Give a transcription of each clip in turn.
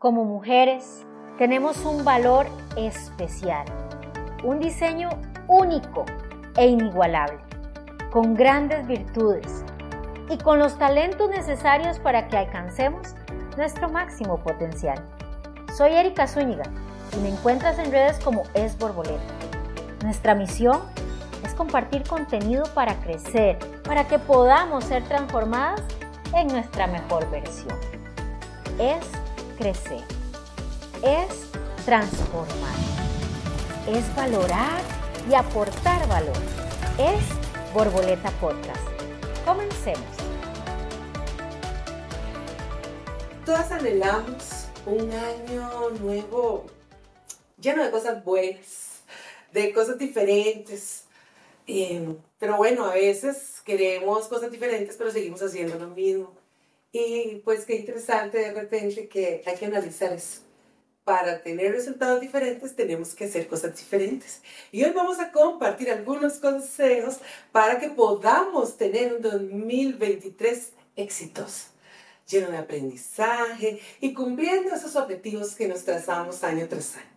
Como mujeres tenemos un valor especial, un diseño único e inigualable, con grandes virtudes y con los talentos necesarios para que alcancemos nuestro máximo potencial. Soy Erika Zúñiga y me encuentras en redes como Es Borboleta. Nuestra misión es compartir contenido para crecer, para que podamos ser transformadas en nuestra mejor versión. Es crecer, es transformar, es valorar y aportar valor. Es Borboleta Podcast. Comencemos. Todas anhelamos un año nuevo lleno de cosas buenas, de cosas diferentes. Eh, pero bueno, a veces queremos cosas diferentes, pero seguimos haciendo lo mismo. Y pues qué interesante de repente que hay que analizar eso. Para tener resultados diferentes tenemos que hacer cosas diferentes. Y hoy vamos a compartir algunos consejos para que podamos tener un 2023 exitoso, lleno de aprendizaje y cumpliendo esos objetivos que nos trazamos año tras año.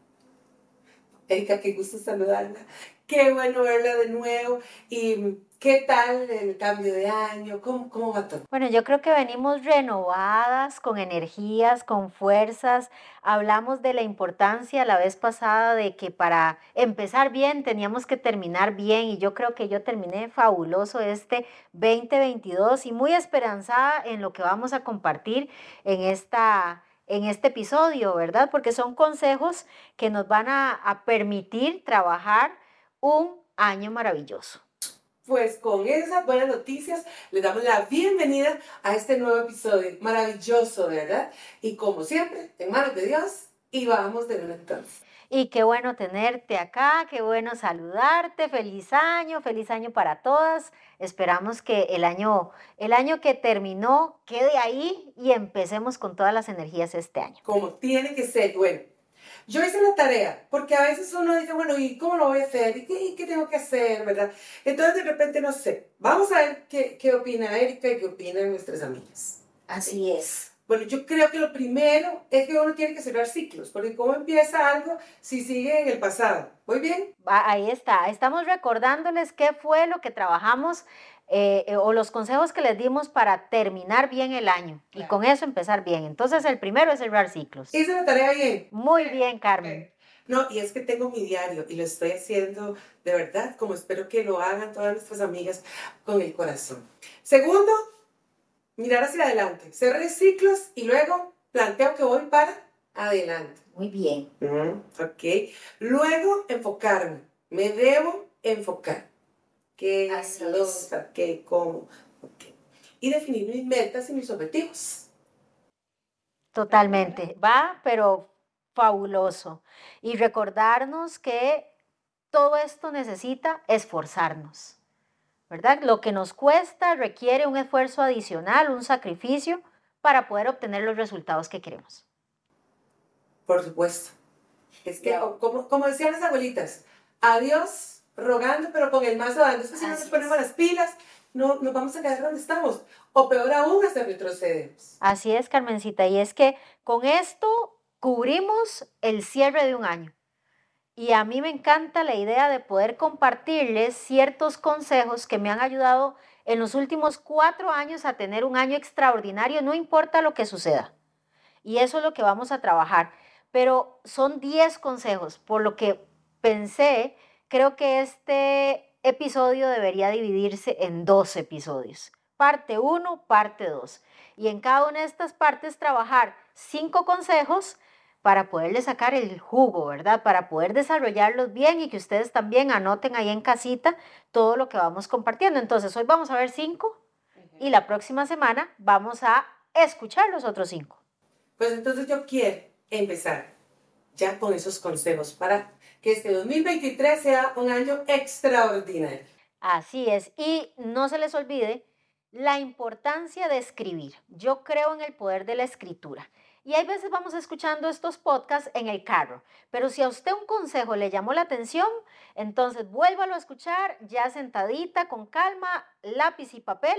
Erika, qué gusto saludarla. Qué bueno verla de nuevo. Y ¿Qué tal el cambio de año? ¿Cómo, ¿Cómo, va todo? Bueno, yo creo que venimos renovadas, con energías, con fuerzas. Hablamos de la importancia la vez pasada de que para empezar bien teníamos que terminar bien y yo creo que yo terminé fabuloso este 2022 y muy esperanzada en lo que vamos a compartir en esta en este episodio, ¿verdad? Porque son consejos que nos van a permitir trabajar un año maravilloso. Pues con esas buenas noticias le damos la bienvenida a este nuevo episodio maravilloso, ¿verdad? Y como siempre, en manos de Dios y vamos de nuevo entonces. Y qué bueno tenerte acá, qué bueno saludarte, feliz año, feliz año para todas. Esperamos que el año, el año que terminó quede ahí y empecemos con todas las energías este año. Como tiene que ser, bueno. Yo hice la tarea, porque a veces uno dice, bueno, ¿y cómo lo voy a hacer? ¿Y qué, qué tengo que hacer? ¿Verdad? Entonces de repente no sé. Vamos a ver qué, qué opina Erika y qué opinan nuestras amigas. Así es. Bueno, yo creo que lo primero es que uno tiene que cerrar ciclos, porque ¿cómo empieza algo si sigue en el pasado? ¿Muy bien? Ahí está. Estamos recordándoles qué fue lo que trabajamos eh, eh, o los consejos que les dimos para terminar bien el año y con eso empezar bien. Entonces, el primero es cerrar ciclos. Hice la tarea bien. Muy bien, Carmen. No, y es que tengo mi diario y lo estoy haciendo de verdad, como espero que lo hagan todas nuestras amigas con el corazón. Segundo, mirar hacia adelante. Cerré ciclos y luego planteo que voy para adelante. Muy bien. ok. Luego, enfocarme. Me debo enfocar qué, Así qué, cómo. Y definir mis metas y mis objetivos. Totalmente. Va, pero fabuloso. Y recordarnos que todo esto necesita esforzarnos. ¿Verdad? Lo que nos cuesta requiere un esfuerzo adicional, un sacrificio para poder obtener los resultados que queremos. Por supuesto. Es que, como, como decían las abuelitas, adiós rogando, pero con el más dando. si no nos ponemos las pilas, no nos vamos a quedar donde estamos. O peor aún, hasta retrocedemos. Así es, Carmencita. Y es que con esto cubrimos el cierre de un año. Y a mí me encanta la idea de poder compartirles ciertos consejos que me han ayudado en los últimos cuatro años a tener un año extraordinario, no importa lo que suceda. Y eso es lo que vamos a trabajar. Pero son 10 consejos, por lo que pensé creo que este episodio debería dividirse en dos episodios. Parte 1, parte 2. Y en cada una de estas partes trabajar cinco consejos para poderle sacar el jugo, ¿verdad? Para poder desarrollarlos bien y que ustedes también anoten ahí en casita todo lo que vamos compartiendo. Entonces, hoy vamos a ver cinco y la próxima semana vamos a escuchar los otros cinco. Pues entonces yo quiero empezar ya con esos consejos para que este 2023 sea un año extraordinario. Así es. Y no se les olvide la importancia de escribir. Yo creo en el poder de la escritura. Y hay veces vamos escuchando estos podcasts en el carro, pero si a usted un consejo le llamó la atención, entonces vuélvalo a escuchar ya sentadita, con calma, lápiz y papel,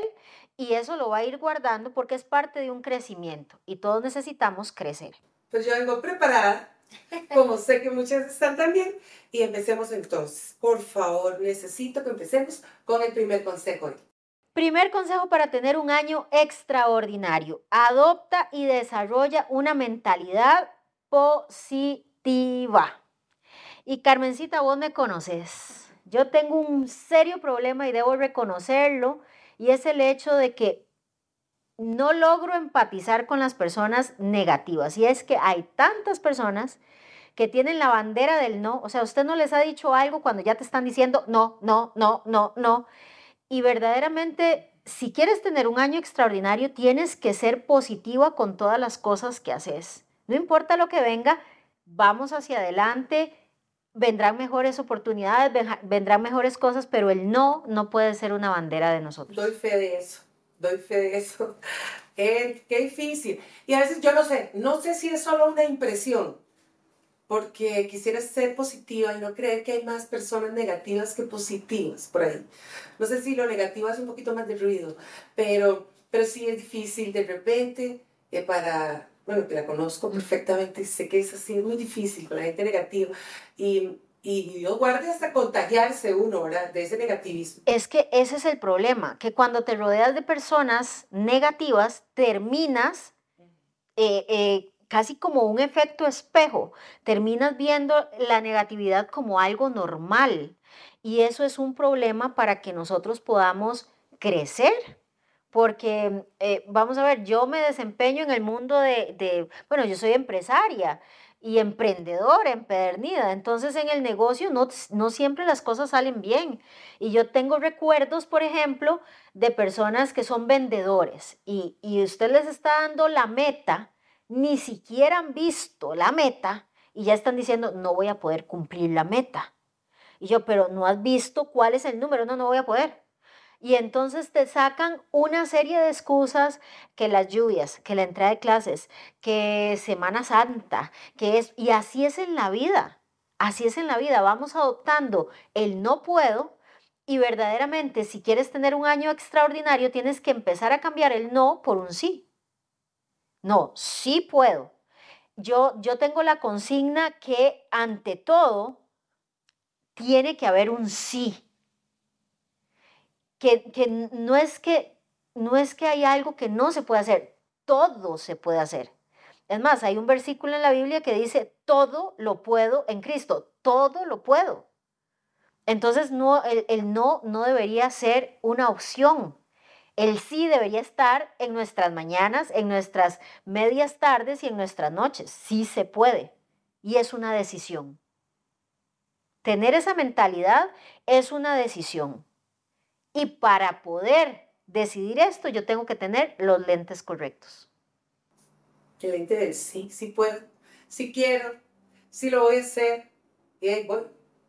y eso lo va a ir guardando porque es parte de un crecimiento y todos necesitamos crecer. pues yo vengo preparada, como sé que muchas están también, y empecemos entonces. Por favor, necesito que empecemos con el primer consejo. Primer consejo para tener un año extraordinario. Adopta y desarrolla una mentalidad positiva. Y Carmencita, vos me conoces. Yo tengo un serio problema y debo reconocerlo, y es el hecho de que no logro empatizar con las personas negativas. Y es que hay tantas personas que tienen la bandera del no. O sea, usted no les ha dicho algo cuando ya te están diciendo no, no, no, no, no. Y verdaderamente, si quieres tener un año extraordinario, tienes que ser positiva con todas las cosas que haces. No importa lo que venga, vamos hacia adelante. Vendrán mejores oportunidades, vendrán mejores cosas, pero el no no puede ser una bandera de nosotros. Doy fe de eso doy fe de eso. qué difícil. Y a veces yo no sé, no sé si es solo una impresión, porque quisiera ser positiva y no creer que hay más personas negativas que positivas por ahí. No sé si lo negativo hace un poquito más de ruido, pero, pero sí es difícil de repente eh, para, bueno, que la conozco perfectamente, sé que es así, es muy difícil con la gente negativa. Y y Dios guarde hasta contagiarse uno, ¿verdad? De ese negativismo. Es que ese es el problema, que cuando te rodeas de personas negativas, terminas eh, eh, casi como un efecto espejo, terminas viendo la negatividad como algo normal. Y eso es un problema para que nosotros podamos crecer. Porque, eh, vamos a ver, yo me desempeño en el mundo de, de, bueno, yo soy empresaria y emprendedora, empedernida. Entonces en el negocio no, no siempre las cosas salen bien. Y yo tengo recuerdos, por ejemplo, de personas que son vendedores y, y usted les está dando la meta, ni siquiera han visto la meta y ya están diciendo, no voy a poder cumplir la meta. Y yo, pero no has visto cuál es el número, no, no voy a poder. Y entonces te sacan una serie de excusas que las lluvias, que la entrada de clases, que Semana Santa, que es, y así es en la vida, así es en la vida, vamos adoptando el no puedo y verdaderamente si quieres tener un año extraordinario tienes que empezar a cambiar el no por un sí. No, sí puedo. Yo, yo tengo la consigna que ante todo tiene que haber un sí que, no, es que no es que hay algo que no se puede hacer, todo se puede hacer. Es más, hay un versículo en la Biblia que dice, todo lo puedo en Cristo, todo lo puedo. Entonces no, el, el no no debería ser una opción. El sí debería estar en nuestras mañanas, en nuestras medias tardes y en nuestras noches. Sí se puede. Y es una decisión. Tener esa mentalidad es una decisión. Y para poder decidir esto, yo tengo que tener los lentes correctos. El lente del sí, sí puedo, sí quiero, sí lo voy a hacer. Y voy,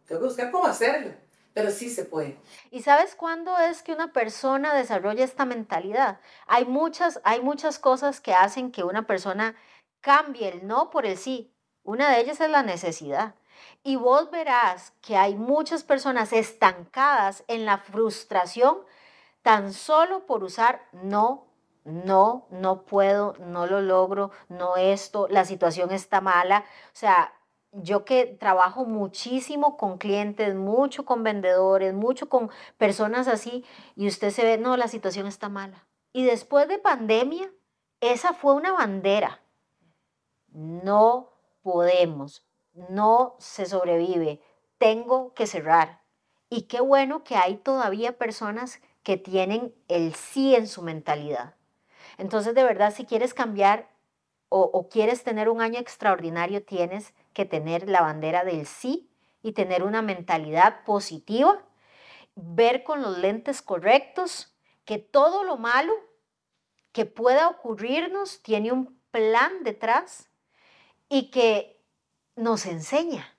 tengo que buscar cómo hacerlo, pero sí se puede. ¿Y sabes cuándo es que una persona desarrolla esta mentalidad? Hay muchas, hay muchas cosas que hacen que una persona cambie el no por el sí. Una de ellas es la necesidad. Y vos verás que hay muchas personas estancadas en la frustración tan solo por usar no, no, no puedo, no lo logro, no esto, la situación está mala. O sea, yo que trabajo muchísimo con clientes, mucho con vendedores, mucho con personas así, y usted se ve, no, la situación está mala. Y después de pandemia, esa fue una bandera. No podemos, no se sobrevive, tengo que cerrar. Y qué bueno que hay todavía personas que tienen el sí en su mentalidad. Entonces, de verdad, si quieres cambiar o, quieres tener un año extraordinario, tienes que tener la bandera del sí y tener una mentalidad positiva, ver con los lentes correctos que todo lo malo que pueda ocurrirnos tiene un plan detrás y que nos enseña.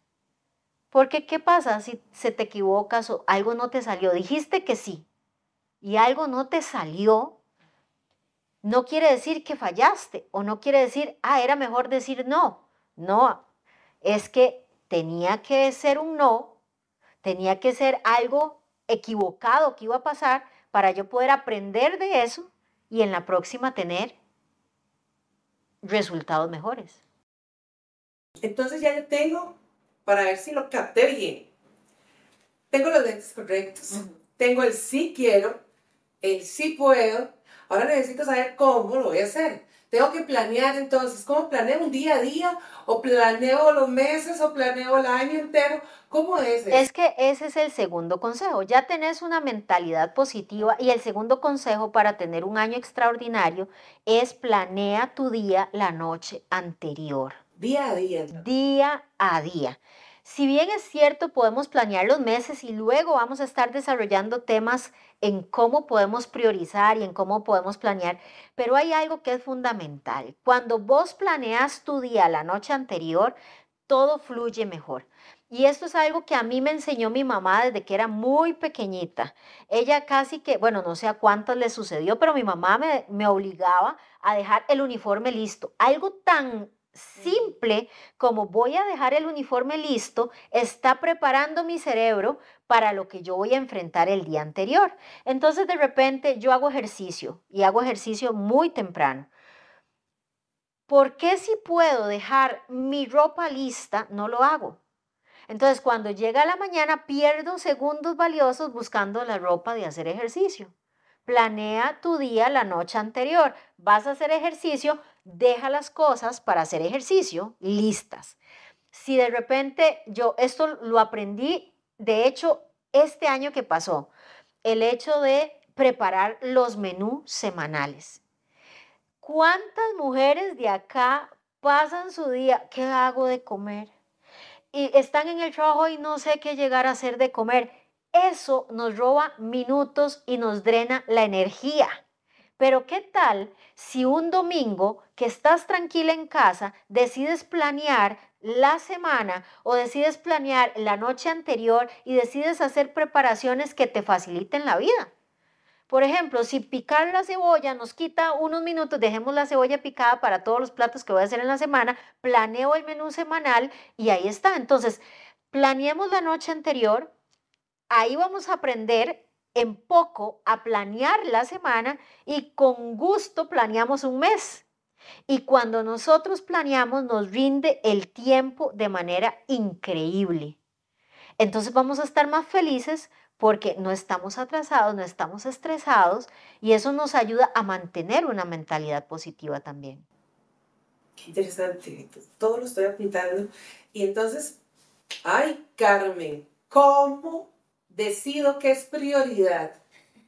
Porque ¿qué pasa si se te equivocas o algo no te salió? Dijiste que sí y algo no te salió. No quiere decir que fallaste o no quiere decir, ah, era mejor decir no. No, es que tenía que ser un no, tenía que ser algo equivocado que iba a pasar para yo poder aprender de eso y en la próxima tener resultados mejores. Entonces ya yo tengo, para ver si lo capté bien, tengo los lentes correctos, tengo el sí quiero, el sí puedo, ahora necesito saber cómo lo voy a hacer. Tengo que planear entonces, ¿cómo planeo un día a día? ¿O planeo los meses? ¿O planeo el año entero? ¿Cómo es? Es que ese es el segundo consejo. Ya tenés una mentalidad positiva y el segundo consejo para tener un año extraordinario es planea tu día la noche anterior. Día a día. Día a día. Si bien es cierto, podemos planear los meses y luego vamos a estar desarrollando temas en cómo podemos priorizar y en cómo podemos planear, pero hay algo que es fundamental. Cuando vos planeas tu día la noche anterior, todo fluye mejor. Y esto es algo que a mí me enseñó mi mamá desde que era muy pequeñita. Ella casi que, bueno, no sé a cuántas le sucedió, pero mi mamá me, me obligaba a dejar el uniforme listo. Algo tan simple como voy a dejar el uniforme listo, está preparando mi cerebro para lo que yo voy a enfrentar el día anterior. Entonces de repente yo hago ejercicio y hago ejercicio muy temprano. ¿Por qué si puedo dejar mi ropa lista, no lo hago? Entonces cuando llega la mañana pierdo segundos valiosos buscando la ropa de hacer ejercicio. Planea tu día la noche anterior. Vas a hacer ejercicio, deja las cosas para hacer ejercicio listas. Si de repente yo esto lo aprendí, de hecho, este año que pasó, el hecho de preparar los menús semanales. ¿Cuántas mujeres de acá pasan su día? ¿Qué hago de comer? Y están en el trabajo y no sé qué llegar a hacer de comer. Eso nos roba minutos y nos drena la energía. Pero ¿qué tal si un domingo que estás tranquila en casa decides planear la semana o decides planear la noche anterior y decides hacer preparaciones que te faciliten la vida? Por ejemplo, si picar la cebolla nos quita unos minutos, dejemos la cebolla picada para todos los platos que voy a hacer en la semana, planeo el menú semanal y ahí está. Entonces, planeemos la noche anterior, ahí vamos a aprender en poco a planear la semana y con gusto planeamos un mes. Y cuando nosotros planeamos nos rinde el tiempo de manera increíble. Entonces vamos a estar más felices porque no estamos atrasados, no estamos estresados y eso nos ayuda a mantener una mentalidad positiva también. Qué interesante, todo lo estoy apuntando. Y entonces, ay Carmen, ¿cómo decido que es prioridad.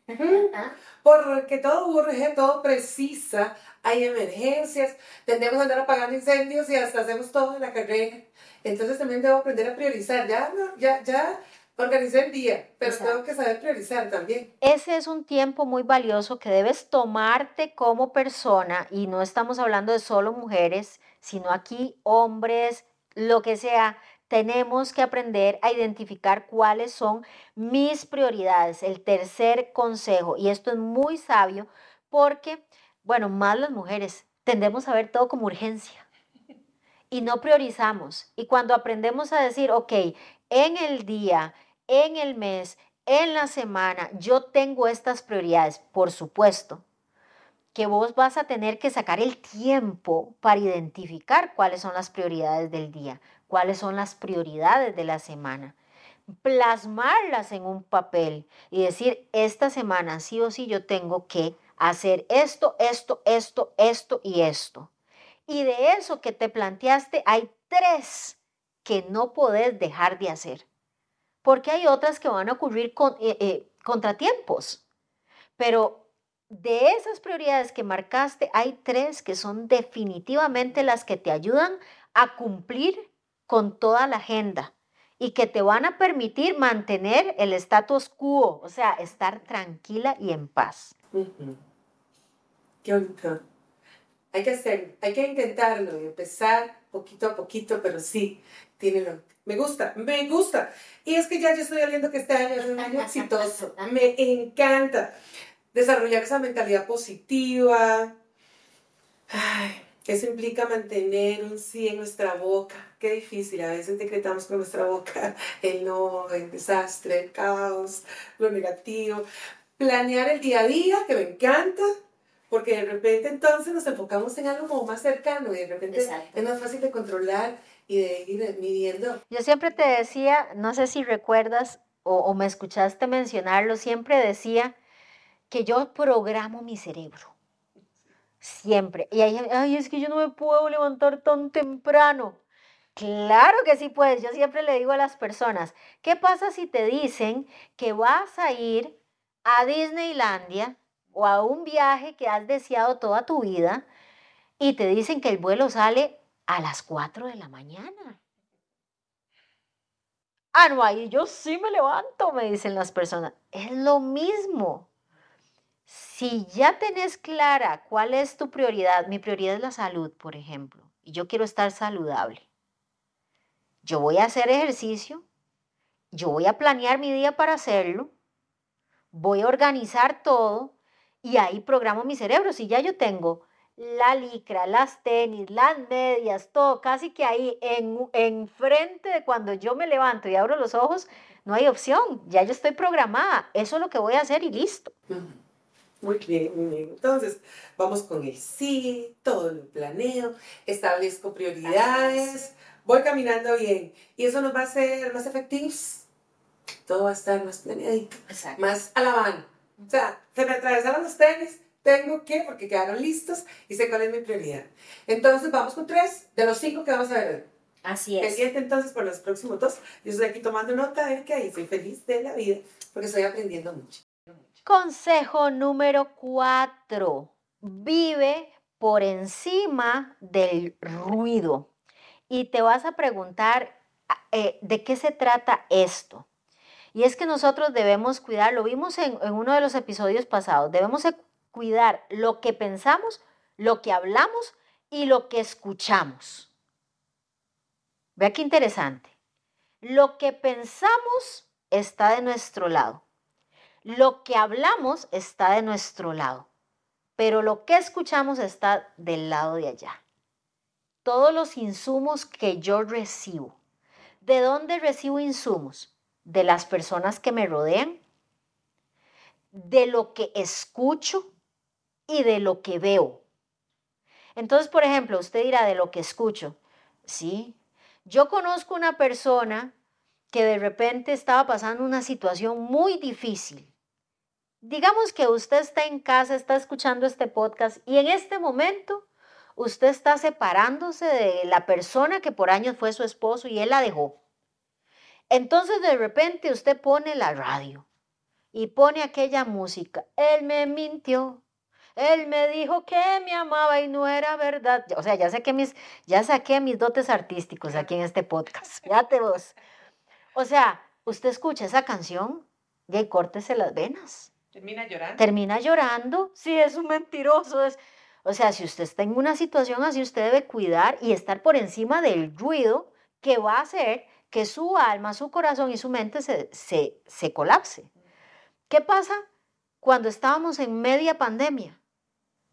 Porque todo urge, todo precisa, hay emergencias, tendemos a andar apagando incendios y hasta hacemos todo en la carrera. Entonces también debo aprender a priorizar. Ya, ya, ya organicé el día, pero tengo que saber priorizar también. Ese es un tiempo muy valioso que debes tomarte como persona y no estamos hablando de solo mujeres, sino aquí hombres, lo que sea tenemos que aprender a identificar cuáles son mis prioridades. El tercer consejo, y esto es muy sabio porque, bueno, más las mujeres tendemos a ver todo como urgencia y no priorizamos. Y cuando aprendemos a decir, ok, en el día, en el mes, en la semana, yo tengo estas prioridades, por supuesto que vos vas a tener que sacar el tiempo para identificar cuáles son las prioridades del día, cuáles son las prioridades de la semana, plasmarlas en un papel y decir, esta semana sí o sí yo tengo que hacer esto, esto, esto, esto y esto. Y de eso que te planteaste, hay tres que no podés dejar de hacer, porque hay otras que van a ocurrir con eh, eh, contratiempos. Pero de esas prioridades que marcaste, hay tres que son definitivamente las que te ayudan a cumplir con toda la agenda y que te van a permitir mantener el status quo, o sea, estar tranquila y en paz. Qué bonito. Hay que hacer, hay que intentarlo y empezar poquito a poquito, pero sí, tiene lo, me gusta, me gusta. Y es que ya yo estoy viendo que este año es un año exitoso. Me encanta desarrollar esa mentalidad positiva. Ay, eso implica mantener un sí en nuestra boca. Qué difícil, a veces decretamos con nuestra boca el no, el desastre, el caos, lo negativo. Planear el día a día, que me encanta, porque de repente entonces nos enfocamos en algo más cercano y de repente es más fácil de controlar y de ir midiendo. Yo siempre te decía, no sé si recuerdas o, o me escuchaste mencionarlo, siempre decía que yo programo mi cerebro. Siempre. Y ahí, ay, es que yo no me puedo levantar tan temprano. Claro que sí puedes. Yo siempre le digo a las personas, ¿qué pasa si te dicen que vas a ir a Disneylandia o a un viaje que has deseado toda tu vida y te dicen que el vuelo sale a las 4 de la mañana? Ah, no, ahí yo sí me levanto, me dicen las personas. Es lo mismo. Si ya tenés clara cuál es tu prioridad, mi prioridad es la salud, por ejemplo, y yo quiero estar saludable. Yo voy a hacer ejercicio, yo voy a planear mi día para hacerlo, voy a organizar todo y ahí programo mi cerebro. Si ya yo tengo la licra, las tenis, las medias, todo casi que ahí en, en frente de cuando yo me levanto y abro los ojos, no hay opción, ya yo estoy programada, eso es lo que voy a hacer y listo. Muy bien, muy bien. Entonces, vamos con el sí, todo lo planeo, establezco prioridades, voy caminando bien. Y eso nos va a hacer más efectivos. Todo va a estar más planeadito, más a la mano. O sea, se me atravesaron los tenis, tengo que, porque quedaron listos y sé cuál es mi prioridad. Entonces, vamos con tres de los cinco que vamos a ver Así es. Pendiente entonces por los próximos dos. Yo estoy aquí tomando nota de que ahí soy feliz de la vida porque estoy aprendiendo mucho. Consejo número cuatro. Vive por encima del ruido. Y te vas a preguntar eh, de qué se trata esto. Y es que nosotros debemos cuidar, lo vimos en, uno de los episodios pasados, debemos cuidar lo que pensamos, lo que hablamos y lo que escuchamos. Vea qué interesante. Lo que pensamos está de nuestro lado. Lo que hablamos está de nuestro lado, pero lo que escuchamos está del lado de allá. Todos los insumos que yo recibo. ¿De dónde recibo insumos? De las personas que me rodean, de lo que escucho y de lo que veo. Entonces, por ejemplo, usted dirá de lo que escucho. Sí, yo conozco una persona que de repente estaba pasando una situación muy difícil Digamos que usted está en casa, está escuchando este podcast y en este momento usted está separándose de la persona que por años fue su esposo y él la dejó. Entonces de repente usted pone la radio y pone aquella música. Él me mintió. Él me dijo que me amaba y no era verdad. O sea, ya saqué mis, ya saqué mis dotes artísticos aquí en este podcast. Fíjate vos. O sea, usted escucha esa canción y ahí córtese las venas. Termina llorando. Termina llorando. Sí, es un mentiroso. Es... O sea, si usted está en una situación así, usted debe cuidar y estar por encima del ruido que va a hacer que su alma, su corazón y su mente se, se, se colapse. ¿Qué pasa cuando estábamos en media pandemia?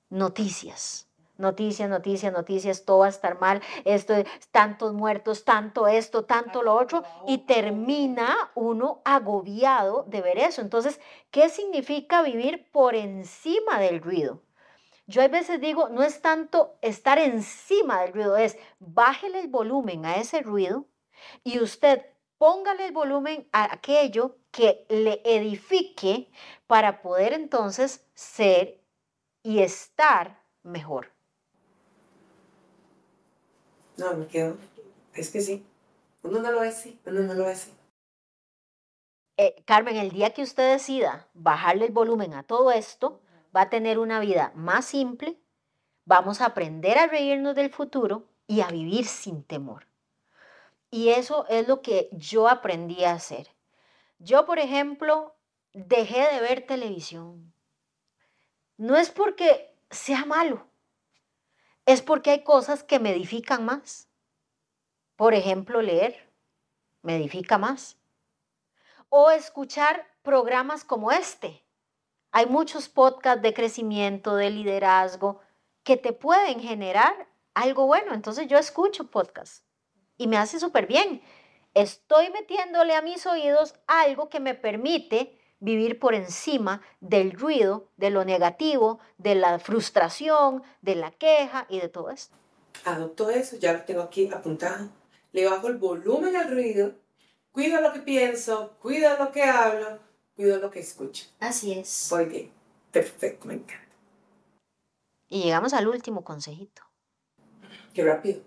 Noticias noticias, noticias, noticias, todo va a estar mal, esto, tantos muertos, tanto esto, tanto lo otro, y termina uno agobiado de ver eso. Entonces, ¿qué significa vivir por encima del ruido? Yo a veces digo, no es tanto estar encima del ruido, es bájele el volumen a ese ruido y usted póngale el volumen a aquello que le edifique para poder entonces ser y estar mejor. No, me quedo. Es que sí. Uno no lo ve así, uno no lo ve así. Eh, Carmen, el día que usted decida bajarle el volumen a todo esto, va a tener una vida más simple, vamos a aprender a reírnos del futuro y a vivir sin temor. Y eso es lo que yo aprendí a hacer. Yo, por ejemplo, dejé de ver televisión. No es porque sea malo, es porque hay cosas que me edifican más. Por ejemplo, leer me edifica más. O escuchar programas como este. Hay muchos podcasts de crecimiento, de liderazgo, que te pueden generar algo bueno. Entonces yo escucho podcasts y me hace súper bien. Estoy metiéndole a mis oídos algo que me permite vivir por encima del ruido, de lo negativo, de la frustración, de la queja y de todo esto. Adopto eso, ya lo tengo aquí apuntado. le bajo el volumen al ruido, cuido lo que pienso, cuido lo que hablo, cuido lo que escucho. Así es. Muy bien, perfecto, me encanta. Y llegamos al último consejito. Qué rápido.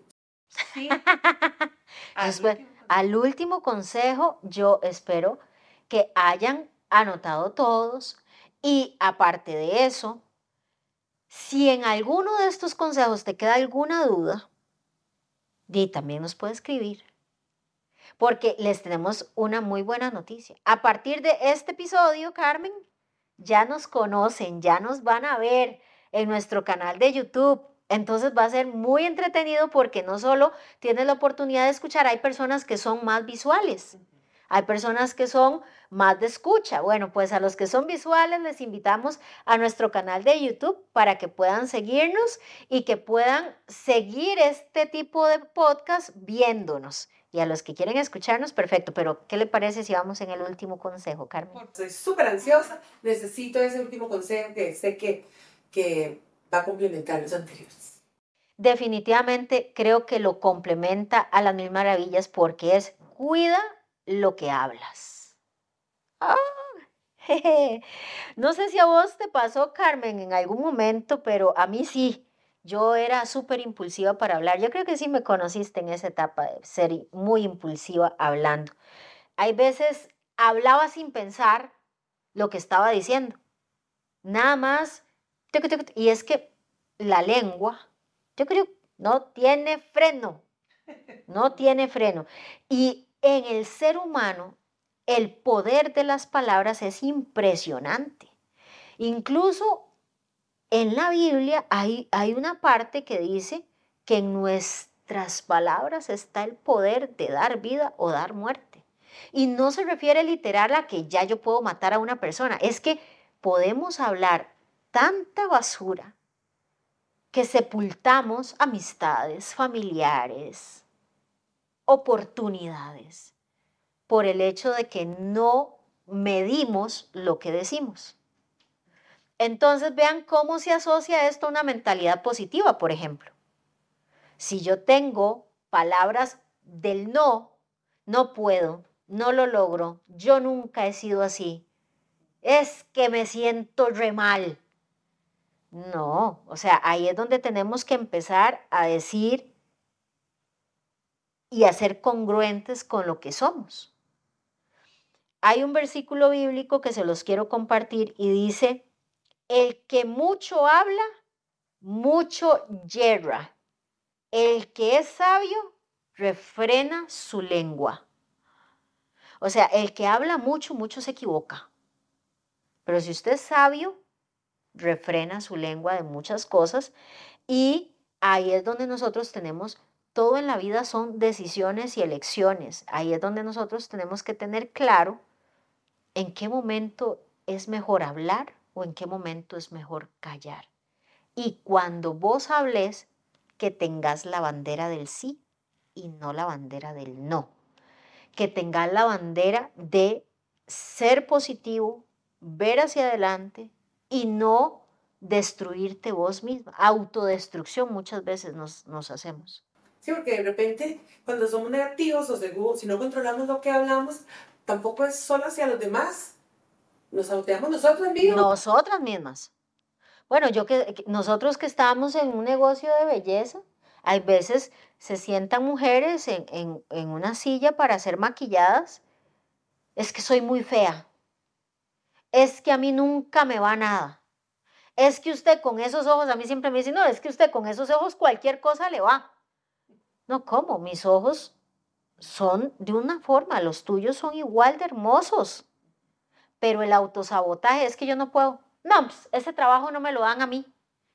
Sí. al último consejo, yo espero que hayan anotado todos y aparte de eso, si en alguno de estos consejos te queda alguna duda, y también nos puede escribir. Porque les tenemos una muy buena noticia. A partir de este episodio, Carmen, ya nos conocen, ya nos van a ver en nuestro canal de YouTube. Entonces va a ser muy entretenido porque no solo tienes la oportunidad de escuchar, hay personas que son más visuales. Hay personas que son más de escucha. Bueno, pues a los que son visuales les invitamos a nuestro canal de YouTube para que puedan seguirnos y que puedan seguir este tipo de podcast viéndonos. Y a los que quieren escucharnos, perfecto. Pero, ¿qué le parece si vamos en el último consejo, Carmen? Estoy súper ansiosa. Necesito ese último consejo que sé que, que va a complementar los anteriores. Definitivamente creo que lo complementa a las mil maravillas porque es cuida lo que hablas. Ah, no sé si a vos te pasó, Carmen, en algún momento, pero a mí sí. Yo era súper impulsiva para hablar. Yo creo que sí me conociste en esa etapa de ser muy impulsiva hablando. Hay veces hablaba sin pensar lo que estaba diciendo. Nada más. Y es que la lengua, yo creo, no tiene freno. No tiene freno. Y en el ser humano el poder de las palabras es impresionante. Incluso en la Biblia hay, hay una parte que dice que en nuestras palabras está el poder de dar vida o dar muerte. Y no se refiere literal a que ya yo puedo matar a una persona, es que podemos hablar tanta basura que sepultamos amistades, familiares, oportunidades por el hecho de que no medimos lo que decimos. Entonces vean cómo se asocia esto a una mentalidad positiva, por ejemplo. Si yo tengo palabras del no, no puedo, no lo logro, yo nunca he sido así, es que me siento re mal. No, o sea, ahí es donde tenemos que empezar a decir, y a ser congruentes con lo que somos. Hay un versículo bíblico que se los quiero compartir y dice, el que mucho habla, mucho yerra. El que es sabio, refrena su lengua. O sea, el que habla mucho, mucho se equivoca. Pero si usted es sabio, refrena su lengua de muchas cosas y ahí es donde nosotros tenemos todo en la vida son decisiones y elecciones. Ahí es donde nosotros tenemos que tener claro en qué momento es mejor hablar o en qué momento es mejor callar. Y cuando vos hables, que tengas la bandera del sí y no la bandera del no. Que tengas la bandera de ser positivo, ver hacia adelante y no destruirte vos misma. Autodestrucción muchas veces nos, nos hacemos. Sí, porque de repente cuando somos negativos o si no controlamos lo que hablamos, tampoco es solo hacia los demás. Nos saboteamos nosotros mismos. Nosotras mismas. Bueno, yo que nosotros que estamos en un negocio de belleza, hay veces se sientan mujeres en, en, en una silla para ser maquilladas. Es que soy muy fea. Es que a mí nunca me va nada. Es que usted con esos ojos, a mí siempre me dicen, no, es que usted con esos ojos cualquier cosa le va. No, ¿cómo? Mis ojos son de una forma, los tuyos son igual de hermosos. Pero el autosabotaje es que yo no puedo. No, pues, ese trabajo no me lo dan a mí.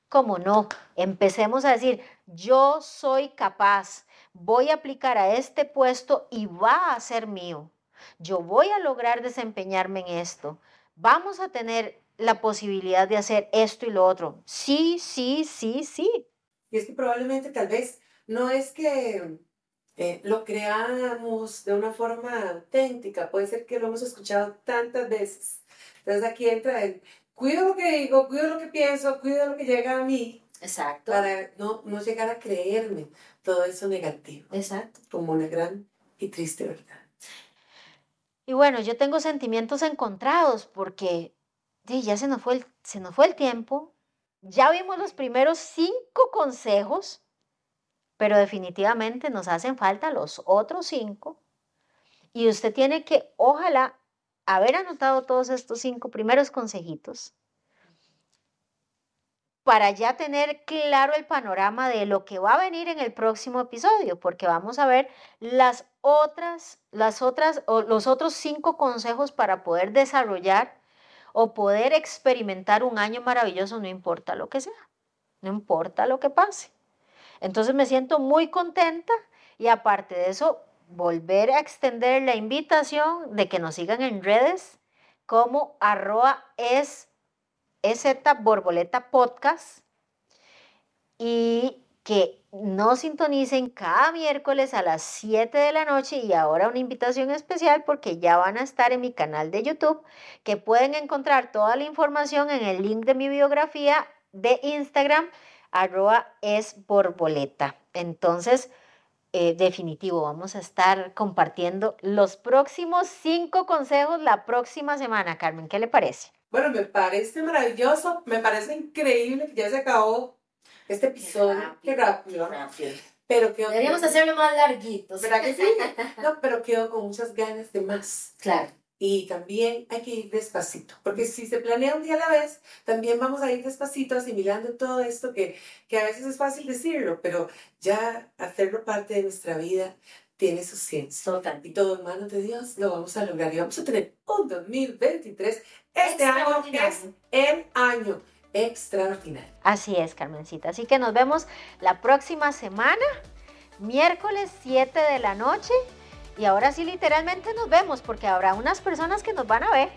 ¿Cómo no? Empecemos a decir, yo soy capaz, voy a aplicar a este puesto y va a ser mío. Yo voy a lograr desempeñarme en esto. Vamos a tener la posibilidad de hacer esto y lo otro. Sí, sí, sí, sí. Y es que probablemente tal vez no es que eh, lo creamos de una forma auténtica, puede ser que lo hemos escuchado tantas veces. Entonces aquí entra el, cuido lo que digo, cuido lo que pienso, cuido lo que llega a mí. Exacto. Para no, no llegar a creerme. todo eso negativo. Exacto. Como una gran y triste verdad. Y bueno, yo tengo sentimientos encontrados porque ya se nos, fue el, se nos fue el tiempo, ya vimos los primeros cinco consejos, pero definitivamente nos hacen falta los otros cinco. Y usted tiene que, ojalá, haber anotado todos estos cinco primeros consejitos para ya tener claro el panorama de lo que va a venir en el próximo episodio, porque vamos a ver las otras, las otras, o los otros cinco consejos para poder desarrollar o poder experimentar un año maravilloso, no importa lo que sea, no importa lo que pase. Entonces me siento muy contenta y aparte de eso, volver a extender la invitación de que nos sigan en redes como arroba es EZ Borboleta Podcast y que no sintonicen cada miércoles a las 7 de la noche y ahora una invitación especial porque ya van a estar en mi canal de YouTube que pueden encontrar toda la información en el link de mi biografía de Instagram arroba es borboleta. Entonces, eh, definitivo, vamos a estar compartiendo los próximos cinco consejos la próxima semana. Carmen, ¿qué le parece? Bueno, me parece maravilloso, me parece increíble que ya se acabó este episodio. Qué rápido. Pero quedó Deberíamos hacerlo más larguitos. ¿Verdad que sí? No, pero quedo con muchas ganas de más. Claro. Y también hay que ir despacito, porque si se planea un día a la vez, también vamos a ir despacito asimilando todo esto que, que a veces es fácil decirlo, pero ya hacerlo parte de nuestra vida tiene su ciencia. Total. Y todo en manos de Dios lo vamos a lograr. Y vamos a tener un 2023, este año que es el año extraordinario. Así es, Carmencita. Así que nos vemos la próxima semana, miércoles 7 de la noche. Y ahora sí, literalmente nos vemos, porque habrá unas personas que nos van a ver,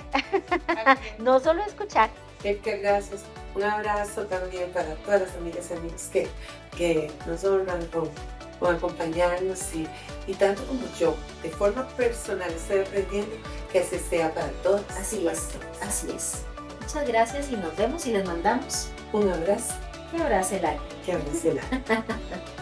no solo escuchar. Qué, gracias. Un abrazo también para todas las amigas y amigos que, que nos honran con con acompañarnos y, y tanto como yo, de forma personal, estoy aprendiendo que así sea para todos. Así es, así es. Muchas gracias y nos vemos y les mandamos un abrazo. Que abrace el aire. Que abrace el aire.